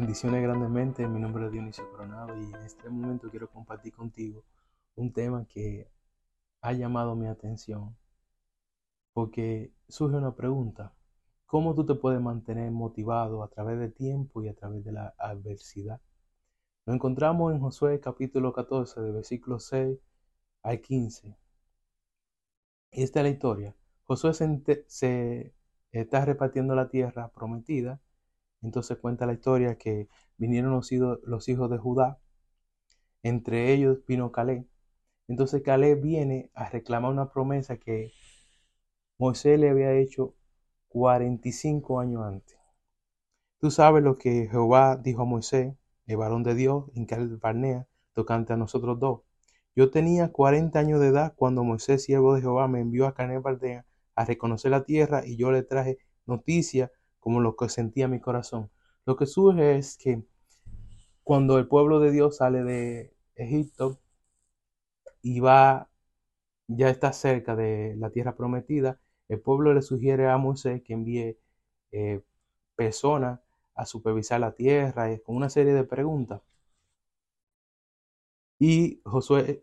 Bendiciones grandemente, mi nombre es Dionisio Coronado y en este momento quiero compartir contigo un tema que ha llamado mi atención porque surge una pregunta, ¿cómo tú te puedes mantener motivado a través del tiempo y a través de la adversidad? Lo encontramos en Josué capítulo 14, de versículo 6 al 15. Y esta es la historia. Josué se, se está repartiendo la tierra prometida entonces cuenta la historia que vinieron los hijos, de Judá, entre ellos vino Caleb. Entonces Caleb viene a reclamar una promesa que Moisés le había hecho 45 años antes. Tú sabes lo que Jehová dijo a Moisés, el varón de Dios, en Caleb Barnea, tocante a nosotros dos. Yo tenía 40 años de edad cuando Moisés, siervo de Jehová, me envió a Caleb Barnea a reconocer la tierra y yo le traje noticia como lo que sentía mi corazón. Lo que surge es que cuando el pueblo de Dios sale de Egipto y va, ya está cerca de la tierra prometida, el pueblo le sugiere a Moisés que envíe eh, personas a supervisar la tierra con una serie de preguntas. Y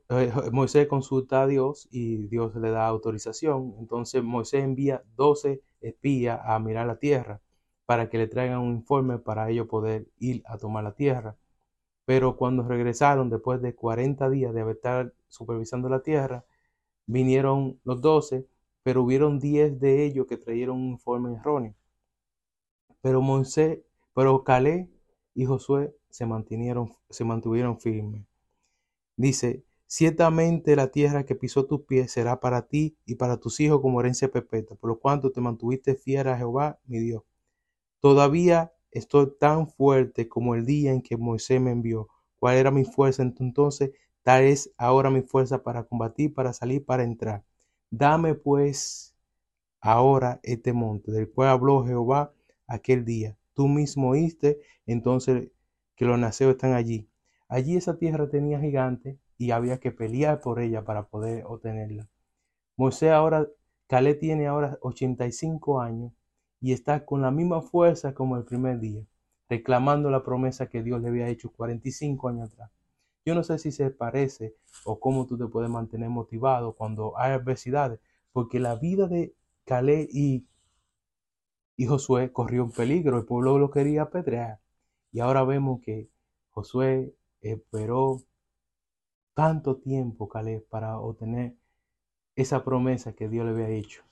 eh, Moisés consulta a Dios y Dios le da autorización. Entonces Moisés envía 12 espías a mirar la tierra para que le traigan un informe para ellos poder ir a tomar la tierra. Pero cuando regresaron, después de 40 días de estar supervisando la tierra, vinieron los 12, pero hubieron 10 de ellos que trajeron un informe erróneo. Pero Moisés, pero Calé y Josué se mantuvieron, se mantuvieron firmes. Dice, ciertamente la tierra que pisó tus pies será para ti y para tus hijos como herencia perpetua, por lo cuanto te mantuviste fiel a Jehová, mi Dios. Todavía estoy tan fuerte como el día en que Moisés me envió. ¿Cuál era mi fuerza entonces? Tal es ahora mi fuerza para combatir, para salir, para entrar. Dame pues ahora este monte, del cual habló Jehová aquel día. Tú mismo oíste entonces que los naceos están allí. Allí esa tierra tenía gigantes y había que pelear por ella para poder obtenerla. Moisés ahora, Calé tiene ahora 85 años y está con la misma fuerza como el primer día, reclamando la promesa que Dios le había hecho 45 años atrás. Yo no sé si se parece o cómo tú te puedes mantener motivado cuando hay adversidades, porque la vida de Calé y, y Josué corrió un peligro, el pueblo lo quería apedrear. Y ahora vemos que Josué esperó tanto tiempo, Calé, para obtener esa promesa que Dios le había hecho.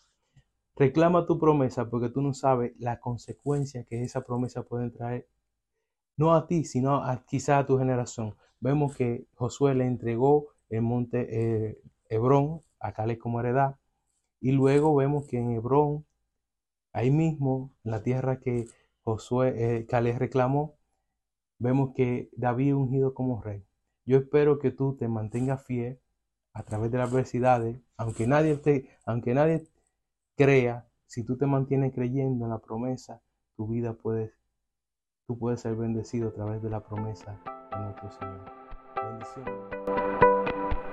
Reclama tu promesa porque tú no sabes la consecuencia que esa promesa puede traer, no a ti, sino a, quizá a tu generación. Vemos que Josué le entregó el monte eh, Hebrón a Caleb como heredad, y luego vemos que en Hebrón, ahí mismo, en la tierra que Josué, eh, Caleb reclamó, vemos que David ungido como rey. Yo espero que tú te mantengas fiel a través de las adversidades, aunque nadie te, aunque nadie crea, si tú te mantienes creyendo en la promesa, tu vida puede, tú puedes ser bendecido a través de la promesa de nuestro Señor. Bendiciones.